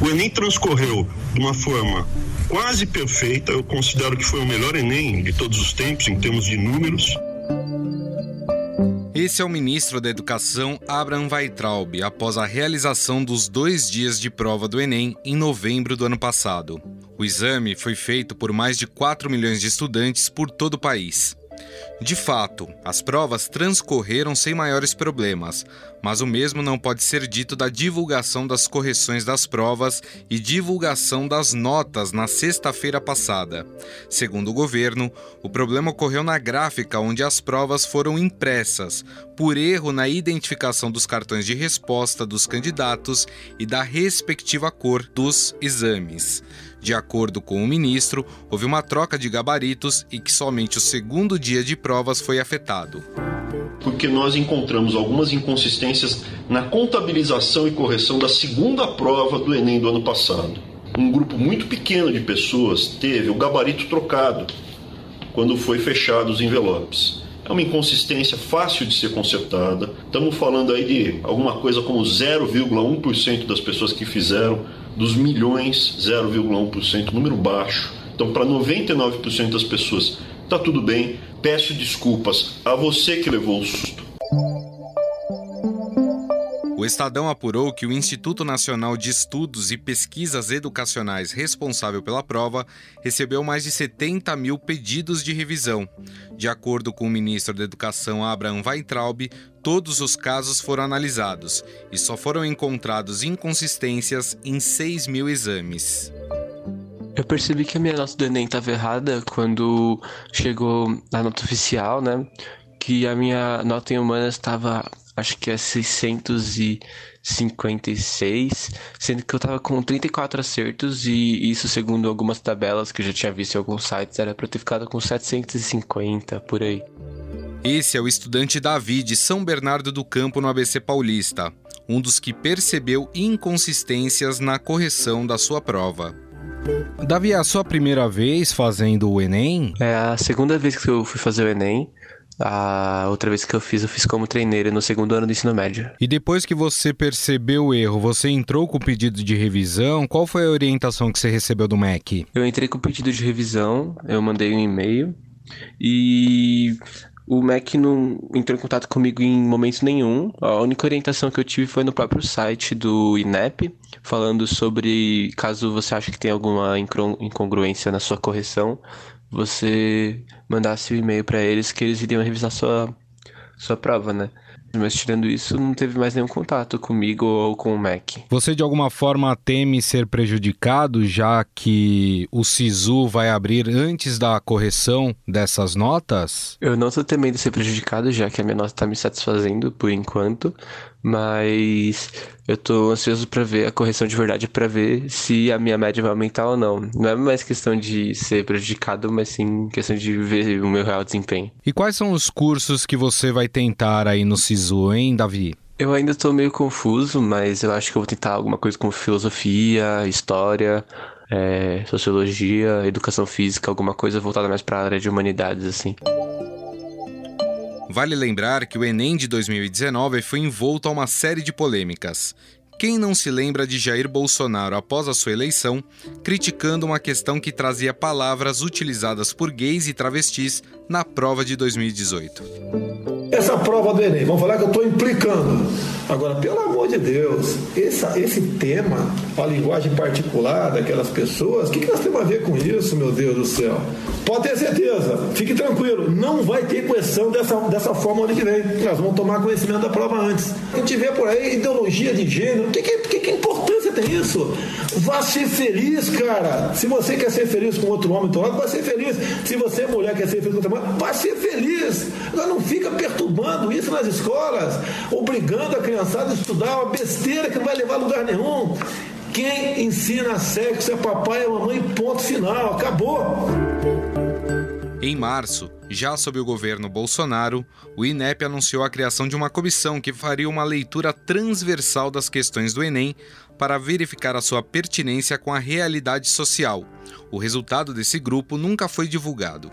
O Enem transcorreu de uma forma quase perfeita. Eu considero que foi o melhor Enem de todos os tempos, em termos de números. Esse é o ministro da Educação, Abraham Weitraub, após a realização dos dois dias de prova do Enem em novembro do ano passado. O exame foi feito por mais de 4 milhões de estudantes por todo o país. De fato, as provas transcorreram sem maiores problemas, mas o mesmo não pode ser dito da divulgação das correções das provas e divulgação das notas na sexta-feira passada. Segundo o governo, o problema ocorreu na gráfica onde as provas foram impressas, por erro na identificação dos cartões de resposta dos candidatos e da respectiva cor dos exames. De acordo com o ministro, houve uma troca de gabaritos e que somente o segundo dia de provas foi afetado. Porque nós encontramos algumas inconsistências na contabilização e correção da segunda prova do Enem do ano passado. Um grupo muito pequeno de pessoas teve o gabarito trocado quando foi fechado os envelopes. É uma inconsistência fácil de ser consertada. Estamos falando aí de alguma coisa como 0,1% das pessoas que fizeram dos milhões, 0,1%, número baixo. Então, para 99% das pessoas, está tudo bem. Peço desculpas a você que levou o susto. Estadão apurou que o Instituto Nacional de Estudos e Pesquisas Educacionais responsável pela prova recebeu mais de 70 mil pedidos de revisão. De acordo com o ministro da Educação, Abraham Weintraub, todos os casos foram analisados e só foram encontrados inconsistências em 6 mil exames. Eu percebi que a minha nota do Enem estava errada quando chegou a nota oficial, né? Que a minha nota em humanas estava acho que é 656, sendo que eu tava com 34 acertos e isso segundo algumas tabelas que eu já tinha visto em alguns sites era para eu ter ficado com 750 por aí. Esse é o estudante Davi de São Bernardo do Campo no ABC Paulista, um dos que percebeu inconsistências na correção da sua prova. Davi, é a sua primeira vez fazendo o Enem? É a segunda vez que eu fui fazer o Enem. A outra vez que eu fiz, eu fiz como treineira no segundo ano do ensino médio. E depois que você percebeu o erro, você entrou com o pedido de revisão? Qual foi a orientação que você recebeu do MEC? Eu entrei com o pedido de revisão, eu mandei um e-mail e o MEC não entrou em contato comigo em momento nenhum. A única orientação que eu tive foi no próprio site do INEP, falando sobre caso você ache que tem alguma incongruência na sua correção, você mandasse o um e-mail para eles que eles iriam revisar sua, sua prova, né? Mas tirando isso, não teve mais nenhum contato comigo ou com o Mac. Você de alguma forma teme ser prejudicado, já que o SISU vai abrir antes da correção dessas notas? Eu não estou temendo ser prejudicado, já que a minha nota está me satisfazendo por enquanto mas eu tô ansioso para ver a correção de verdade para ver se a minha média vai aumentar ou não. Não é mais questão de ser prejudicado, mas sim questão de ver o meu real desempenho. E quais são os cursos que você vai tentar aí no SISU, hein, Davi? Eu ainda estou meio confuso, mas eu acho que eu vou tentar alguma coisa como filosofia, história, é, sociologia, educação física, alguma coisa voltada mais para a área de humanidades, assim. Vale lembrar que o Enem de 2019 foi envolto a uma série de polêmicas. Quem não se lembra de Jair Bolsonaro após a sua eleição, criticando uma questão que trazia palavras utilizadas por gays e travestis na prova de 2018? Essa prova do Enem, vamos falar que eu estou implicando. Agora, pelo amor de Deus, essa, esse tema, a linguagem particular daquelas pessoas, o que, que nós temos a ver com isso, meu Deus do céu? Pode ter certeza, fique tranquilo, não vai ter correção dessa, dessa forma ano que vem. Nós vamos tomar conhecimento da prova antes. A gente vê por aí ideologia de gênero, o que, que, que, que importância tem isso? Vá ser feliz, cara. Se você quer ser feliz com outro homem, então vai ser feliz. Se você é mulher quer ser feliz com outra mulher, vai ser feliz. Agora não fica perturbando isso nas escolas, obrigando a criançada a estudar uma besteira que não vai levar a lugar nenhum. Quem ensina sexo é papai e mamãe, ponto final. Acabou. Em março, já sob o governo Bolsonaro, o INEP anunciou a criação de uma comissão que faria uma leitura transversal das questões do Enem para verificar a sua pertinência com a realidade social. O resultado desse grupo nunca foi divulgado.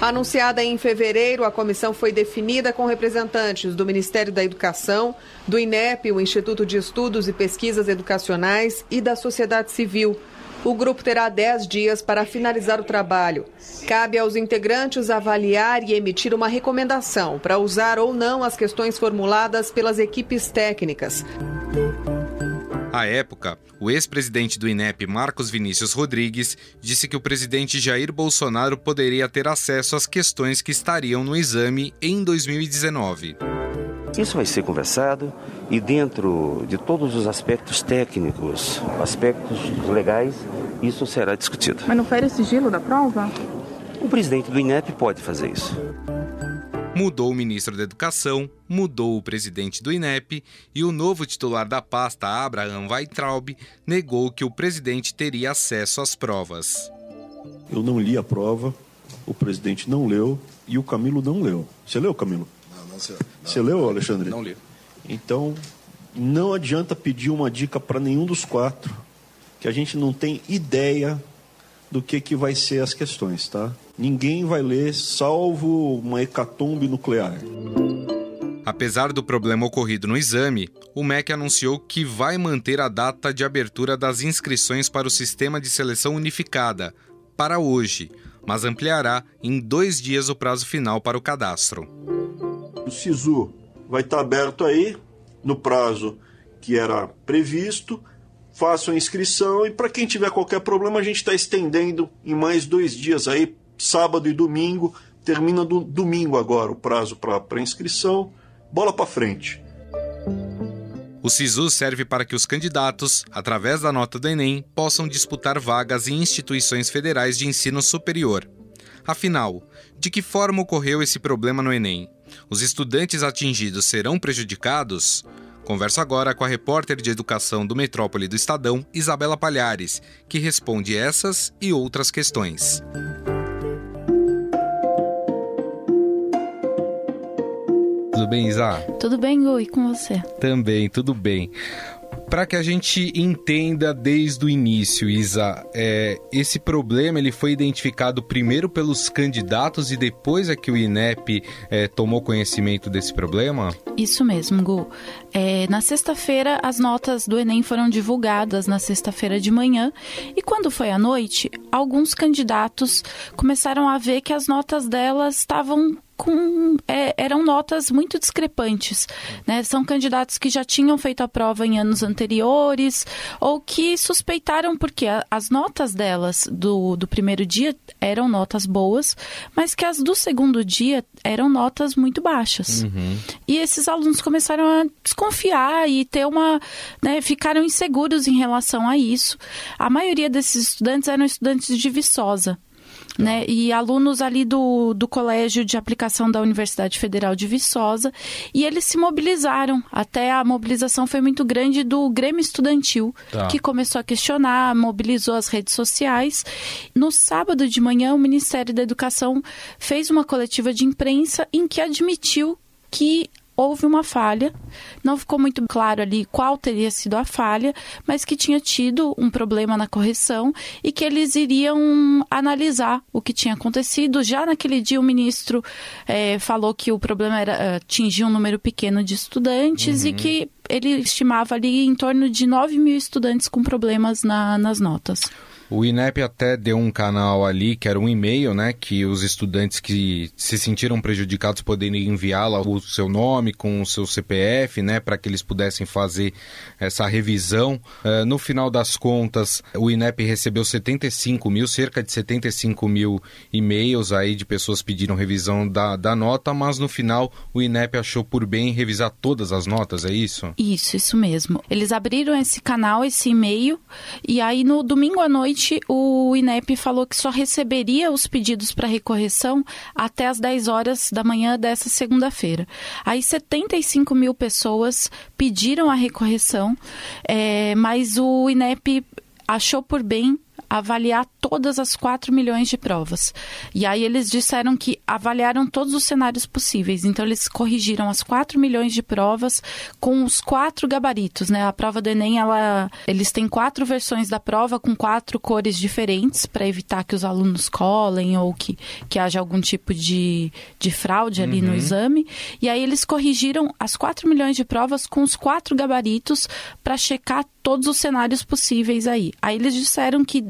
Anunciada em fevereiro, a comissão foi definida com representantes do Ministério da Educação, do INEP, o Instituto de Estudos e Pesquisas Educacionais, e da sociedade civil. O grupo terá 10 dias para finalizar o trabalho. Cabe aos integrantes avaliar e emitir uma recomendação para usar ou não as questões formuladas pelas equipes técnicas. À época, o ex-presidente do INEP, Marcos Vinícius Rodrigues, disse que o presidente Jair Bolsonaro poderia ter acesso às questões que estariam no exame em 2019. Isso vai ser conversado e, dentro de todos os aspectos técnicos, aspectos legais, isso será discutido. Mas não fere o sigilo da prova? O presidente do INEP pode fazer isso. Mudou o ministro da Educação, mudou o presidente do INEP e o novo titular da pasta, Abraham Weitraub, negou que o presidente teria acesso às provas. Eu não li a prova, o presidente não leu e o Camilo não leu. Você leu, Camilo? Não, não, senhor. Não, Você leu, Alexandre? Não li. Então, não adianta pedir uma dica para nenhum dos quatro, que a gente não tem ideia do que, que vai ser as questões, tá? Ninguém vai ler, salvo uma hecatombe nuclear. Apesar do problema ocorrido no exame, o MEC anunciou que vai manter a data de abertura das inscrições para o Sistema de Seleção Unificada para hoje, mas ampliará em dois dias o prazo final para o cadastro. O SISU vai estar aberto aí, no prazo que era previsto. Façam a inscrição e para quem tiver qualquer problema, a gente está estendendo em mais dois dias aí, sábado e domingo. Termina do domingo agora o prazo para inscrição. Bola para frente. O SISU serve para que os candidatos, através da nota do Enem, possam disputar vagas em instituições federais de ensino superior. Afinal, de que forma ocorreu esse problema no Enem? Os estudantes atingidos serão prejudicados? Converso agora com a repórter de educação do Metrópole do Estadão, Isabela Palhares, que responde essas e outras questões. Tudo bem, Isa? Tudo bem, Gu, e com você? Também, tudo bem. Para que a gente entenda desde o início, Isa, é, esse problema ele foi identificado primeiro pelos candidatos e depois é que o INEP é, tomou conhecimento desse problema? Isso mesmo, Gu. É, na sexta-feira, as notas do Enem foram divulgadas na sexta-feira de manhã e quando foi à noite, alguns candidatos começaram a ver que as notas delas estavam com, é, eram notas muito discrepantes. Né? São candidatos que já tinham feito a prova em anos anteriores ou que suspeitaram porque a, as notas delas do, do primeiro dia eram notas boas, mas que as do segundo dia eram notas muito baixas. Uhum. E esses alunos começaram a desconfiar e ter uma. Né, ficaram inseguros em relação a isso. A maioria desses estudantes eram estudantes de Viçosa. Né, e alunos ali do, do Colégio de Aplicação da Universidade Federal de Viçosa, e eles se mobilizaram. Até a mobilização foi muito grande do Grêmio Estudantil, Tá. que começou a questionar, mobilizou as redes sociais. No sábado de manhã, o Ministério da Educação fez uma coletiva de imprensa em que admitiu que houve uma falha. Não ficou muito claro ali qual teria sido a falha, mas que tinha tido um problema na correção e que eles iriam analisar o que tinha acontecido. Já naquele dia, o ministro eh, falou que o problema era eh, atingir um número pequeno de estudantes e que ele estimava ali em torno de 9 mil estudantes com problemas na- nas notas. O INEP até deu um canal ali, que era um e-mail, né? Que os estudantes que se sentiram prejudicados poderiam enviar lá o seu nome com o seu CPF, né? Para que eles pudessem fazer essa revisão. Eh, no final das contas, o INEP recebeu 75 mil, cerca de 75 mil e-mails aí de pessoas pediram revisão da, da nota, mas no final o INEP achou por bem revisar todas as notas, é isso? Isso, isso mesmo. Eles abriram esse canal, esse e-mail, e aí no domingo à noite o INEP falou que só receberia os pedidos para recorreção até as 10 horas da manhã dessa segunda-feira. Aí 75 mil pessoas pediram a recorreção, eh, mas o INEP achou por bem avaliar todas as 4 milhões de provas. E aí eles disseram que avaliaram todos os cenários possíveis. Então eles corrigiram as 4 milhões de provas com os quatro gabaritos, né? A prova do Enem, ela, eles têm quatro versões da prova com quatro cores diferentes para evitar que os alunos colem ou que, que haja algum tipo de, de fraude ali uhum. no exame. E aí eles corrigiram as 4 milhões de provas com os quatro gabaritos para checar todos os cenários possíveis aí. Aí eles disseram que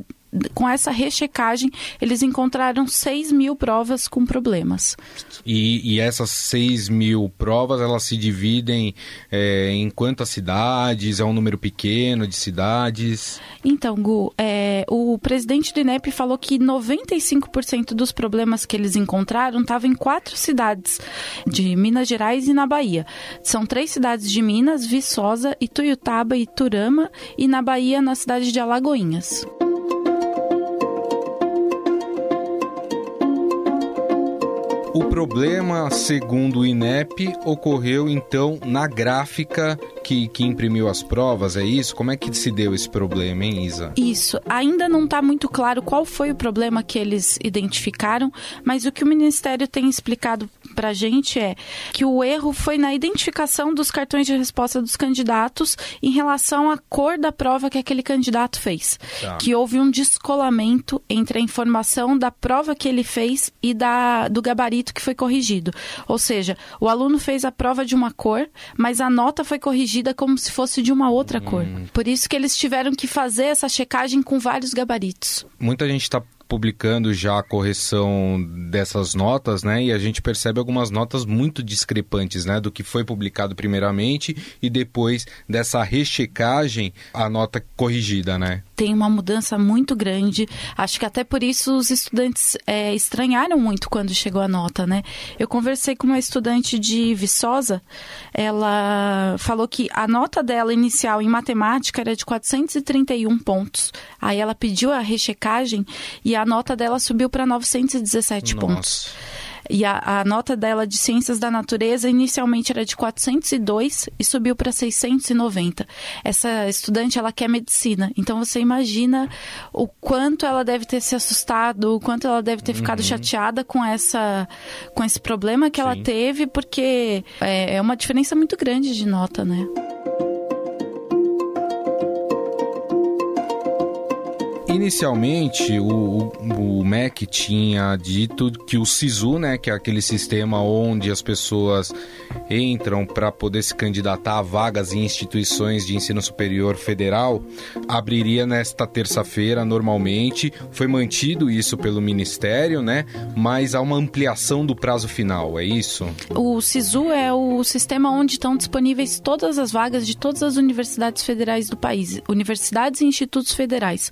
com essa rechecagem, eles encontraram 6 mil provas com problemas. E, e essas 6 mil provas, elas se dividem é, em quantas cidades? É um número pequeno de cidades? Então, Gu, é, o presidente do INEP falou que 95% dos problemas que eles encontraram estavam em quatro cidades de Minas Gerais e na Bahia. São três cidades de Minas, Viçosa, Ituiutaba e Turama, e na Bahia, na cidade de Alagoinhas. O problema, segundo o INEP, ocorreu então na gráfica que, que imprimiu as provas, é isso? Como é que se deu esse problema, hein, Isa? Isso. Ainda não está muito claro qual foi o problema que eles identificaram, mas o que o Ministério tem explicado para a gente é que o erro foi na identificação dos cartões de resposta dos candidatos em relação à cor da prova que aquele candidato fez. Tá. Que houve um descolamento entre a informação da prova que ele fez e da, do gabarito que foi corrigido. Ou seja, o aluno fez a prova de uma cor, mas a nota foi corrigida como se fosse de uma outra hum. cor. Por isso que eles tiveram que fazer essa checagem com vários gabaritos. Muita gente está publicando já a correção dessas notas, né? E a gente percebe algumas notas muito discrepantes, né? Do que foi publicado primeiramente e depois dessa rechecagem, a nota corrigida, né? Tem uma mudança muito grande. Acho que até por isso os estudantes é, estranharam muito quando chegou a nota, né? Eu conversei com uma estudante de Viçosa, ela falou que a nota dela inicial em matemática era de 431 pontos. Aí ela pediu a rechecagem e a nota dela subiu para 917 Nossa. pontos. E a, a, nota dela de Ciências da Natureza inicialmente era de 402 e subiu para 690. Essa estudante, ela quer medicina. Então você imagina o quanto ela deve ter se assustado, o quanto ela deve ter uhum. ficado chateada com essa com esse problema que Sim. ela teve, porque é, é uma diferença muito grande de nota, né? Inicialmente, o, o MEC tinha dito que o SISU, né, que é aquele sistema onde as pessoas entram para poder se candidatar a vagas em instituições de ensino superior federal, abriria nesta terça-feira normalmente. Foi mantido isso pelo Ministério, né? Mas há uma ampliação do prazo final, é isso? O SISU é o sistema onde estão disponíveis todas as vagas de todas as universidades federais do país, universidades e institutos federais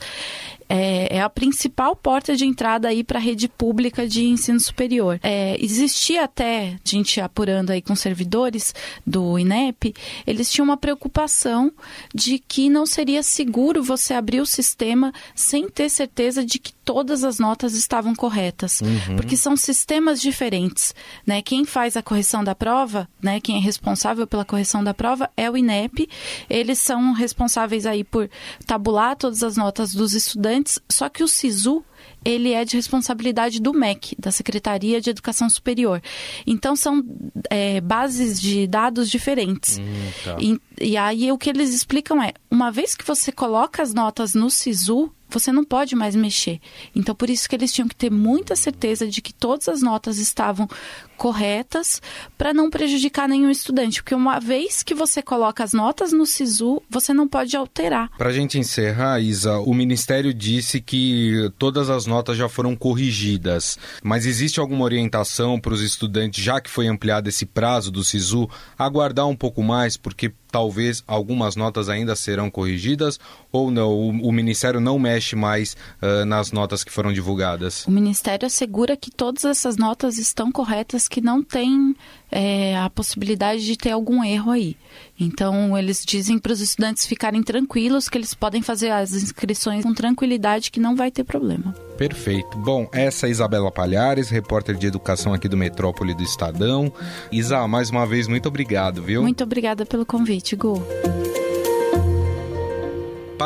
é, é a principal porta de entrada aí para a rede pública de ensino superior. É, existia até, a gente apurando aí com servidores do INEP, eles tinham uma preocupação de que não seria seguro você abrir o sistema sem ter certeza de que todas as notas estavam corretas, uhum. porque são sistemas diferentes, né? Quem faz a correção da prova, né? Quem é responsável pela correção da prova é o INEP. Eles são responsáveis aí por tabular todas as notas dos estudantes, só que o SISU ele é de responsabilidade do MEC, da Secretaria de Educação Superior. Então, são é, bases de dados diferentes. Hum, tá. e, e aí, o que eles explicam é, uma vez que você coloca as notas no SISU, você não pode mais mexer. Então, por isso que eles tinham que ter muita certeza de que todas as notas estavam corretas para não prejudicar nenhum estudante, porque uma vez que você coloca as notas no SISU, você não pode alterar. Para a gente encerrar, Isa, o Ministério disse que todas as notas já foram corrigidas, mas existe alguma orientação para os estudantes, já que foi ampliado esse prazo do SISU, aguardar um pouco mais, porque talvez algumas notas ainda serão corrigidas ou não? O, o Ministério não mexe mais uh, nas notas que foram divulgadas? O Ministério assegura que todas essas notas estão corretas, que não tem é, a possibilidade de ter algum erro aí. Então, eles dizem para os estudantes ficarem tranquilos, que eles podem fazer as inscrições com tranquilidade, que não vai ter problema. Perfeito. Bom, essa é Isabela Palhares, repórter de educação aqui do Metrópole do Estadão. Isa, mais uma vez, muito obrigado, viu? Muito obrigada pelo convite, Gu.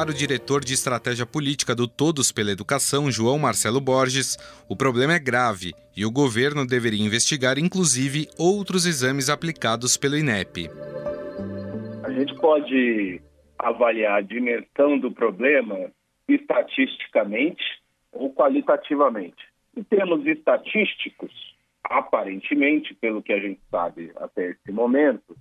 Para o diretor de estratégia política do Todos pela Educação, João Marcelo Borges, o problema é grave e o governo deveria investigar, inclusive, outros exames aplicados pelo INEP. A gente pode avaliar a dimensão do problema estatisticamente ou qualitativamente. Em termos estatísticos, aparentemente, pelo que a gente sabe até esse momento,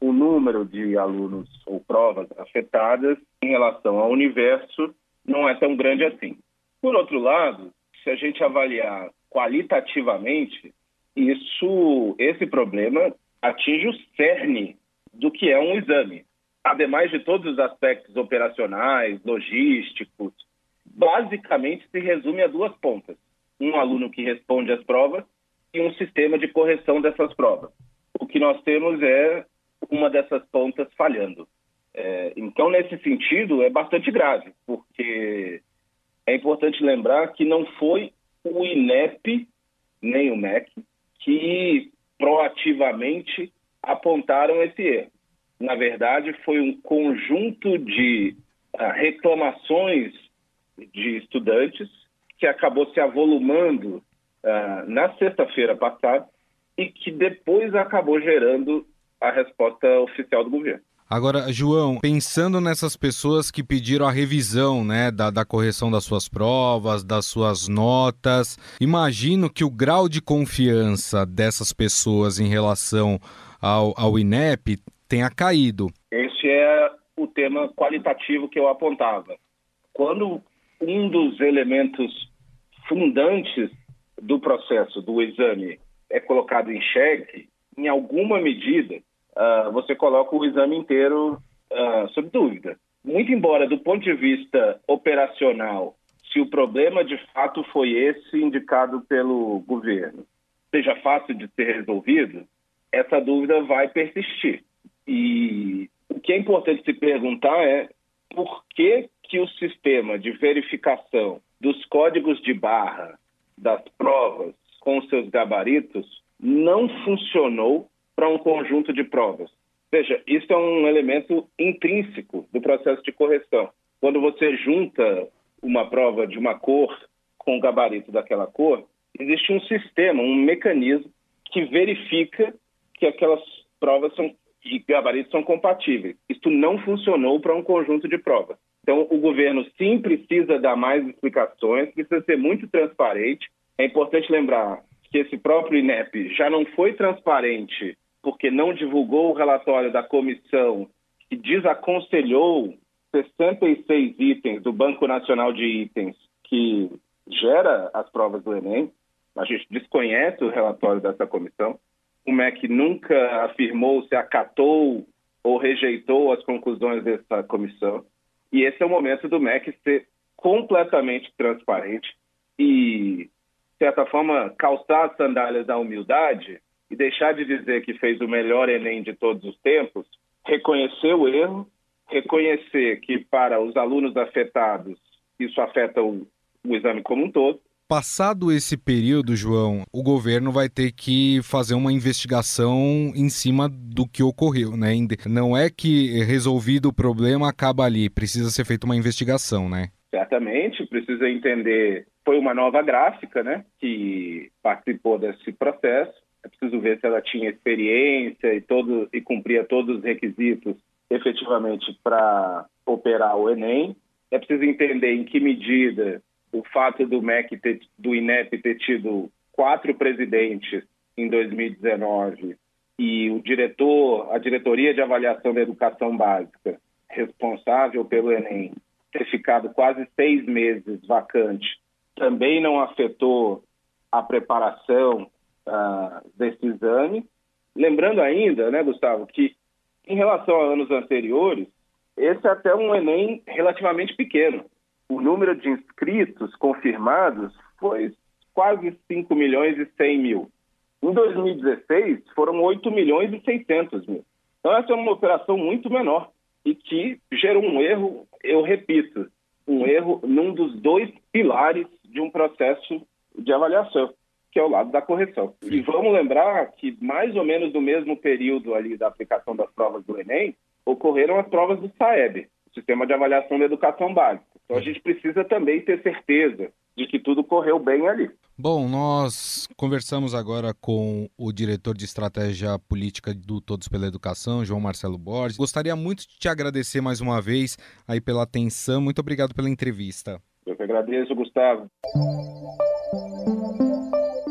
o número de alunos ou provas afetadas em relação ao universo não é tão grande assim. Por outro lado, se a gente avaliar qualitativamente, isso, esse problema atinge o cerne do que é um exame. Ademais de todos os aspectos operacionais, logísticos, basicamente se resume a duas pontas. Um aluno que responde às provas e um sistema de correção dessas provas. O que nós temos é uma dessas pontas falhando. É, então, nesse sentido, é bastante grave, porque é importante lembrar que não foi o INEP nem o MEC que proativamente apontaram esse erro. Na verdade, foi um conjunto de uh, reclamações de estudantes que acabou se avolumando uh, na sexta-feira passada e que depois acabou gerando a resposta oficial do governo. Agora, João, pensando nessas pessoas que pediram a revisão né, da, da, correção das suas provas, das suas notas, imagino que o grau de confiança dessas pessoas em relação ao, ao INEP tenha caído. Esse é o tema qualitativo que eu apontava. Quando um dos elementos fundantes do processo do exame é colocado em xeque, em alguma medida, uh, você coloca o exame inteiro uh, sob dúvida. Muito embora, do ponto de vista operacional, se o problema de fato foi esse indicado pelo governo, seja fácil de ser resolvido, essa dúvida vai persistir. E o que é importante se perguntar é por que, que o sistema de verificação dos códigos de barra das provas com seus gabaritos não funcionou para um conjunto de provas. Veja, isso é um elemento intrínseco do processo de correção. Quando você junta uma prova de uma cor com o gabarito daquela cor, existe um sistema, um mecanismo que verifica que aquelas provas são, e gabaritos são compatíveis. Isso não funcionou para um conjunto de provas. Então, o governo sim precisa dar mais explicações, precisa ser muito transparente. É importante lembrar que esse próprio INEP já não foi transparente porque não divulgou o relatório da comissão que desaconselhou 66 itens do Banco Nacional de Itens que gera as provas do Enem. A gente desconhece o relatório dessa comissão. O MEC nunca afirmou se acatou ou rejeitou as conclusões dessa comissão. E esse é o momento do MEC ser completamente transparente e, de certa forma, calçar as sandálias da humildade e deixar de dizer que fez o melhor Enem de todos os tempos, reconhecer o erro, reconhecer que para os alunos afetados isso afeta o, o exame como um todo, Passado esse período, João, o governo vai ter que fazer uma investigação em cima do que ocorreu, né? Não é que resolvido o problema acaba ali, precisa ser feita uma investigação, né? Certamente, precisa entender. Foi uma nova gráfica, né, que participou desse processo. É preciso ver se ela tinha experiência e todo e cumpria todos os requisitos efetivamente para operar o Enem. É preciso entender em que medida o fato do MEC ter, do INEP ter tido quatro presidentes em 2019 e o diretor, a diretoria de avaliação da educação básica, responsável pelo Enem, ter ficado quase seis meses vacante, também não afetou a preparação uh, desse exame. Lembrando ainda, né, Gustavo, que em relação a anos anteriores, esse é até um Enem relativamente pequeno o número de inscritos confirmados foi quase 5 milhões e 100 mil. Em 2016, foram 8 milhões e 600 mil. Então, essa é uma operação muito menor e que gerou um erro, eu repito, um erro num dos dois pilares de um processo de avaliação, que é o lado da correção. E vamos lembrar que, mais ou menos no mesmo período ali da aplicação das provas do Enem, ocorreram as provas do SAEB, sistema de avaliação da educação básica. Então a gente precisa também ter certeza de que tudo correu bem ali. Bom, nós conversamos agora com o diretor de estratégia política do Todos pela Educação, João Marcelo Borges. Gostaria muito de te agradecer mais uma vez aí pela atenção. Muito obrigado pela entrevista. Eu que agradeço, Gustavo.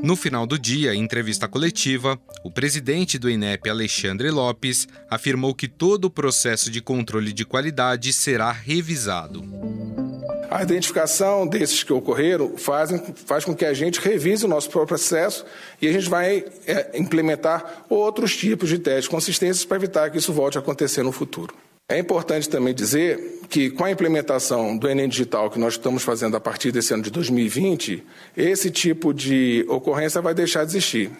No final do dia, em entrevista coletiva, o presidente do INEP, Alexandre Lopes, afirmou que todo o processo de controle de qualidade será revisado. A identificação desses que ocorreram faz, faz com que a gente revise o nosso próprio processo e a gente vai é, implementar outros tipos de testes consistentes para evitar que isso volte a acontecer no futuro. É importante também dizer que, com a implementação do Enem Digital que nós estamos fazendo a partir desse ano de 2020, esse tipo de ocorrência vai deixar de existir,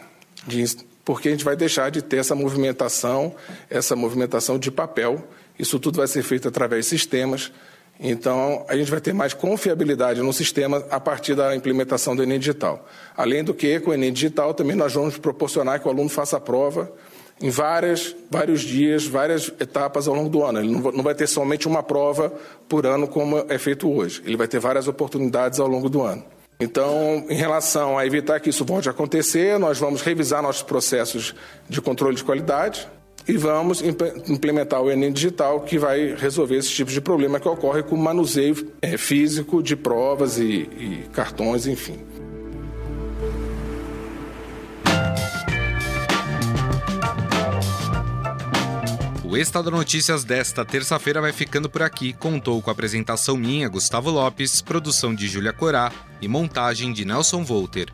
porque a gente vai deixar de ter essa movimentação, essa movimentação de papel. Isso tudo vai ser feito através de sistemas então, a gente vai ter mais confiabilidade no sistema a partir da implementação do Enem Digital. Além do que, com o Enem Digital, também nós vamos proporcionar que o aluno faça a prova em várias, vários dias, várias etapas ao longo do ano. Ele não vai ter somente uma prova por ano, como é feito hoje. Ele vai ter várias oportunidades ao longo do ano. Então, em relação a evitar que isso volte a acontecer, nós vamos revisar nossos processos de controle de qualidade, e vamos implementar o Enem Digital, que vai resolver esse tipo de problema que ocorre com o manuseio é, físico de provas e, e cartões, enfim. O Estado Notícias desta terça-feira vai ficando por aqui. Contou com a apresentação minha, Gustavo Lopes, produção de Júlia Corá e montagem de Nelson Volter.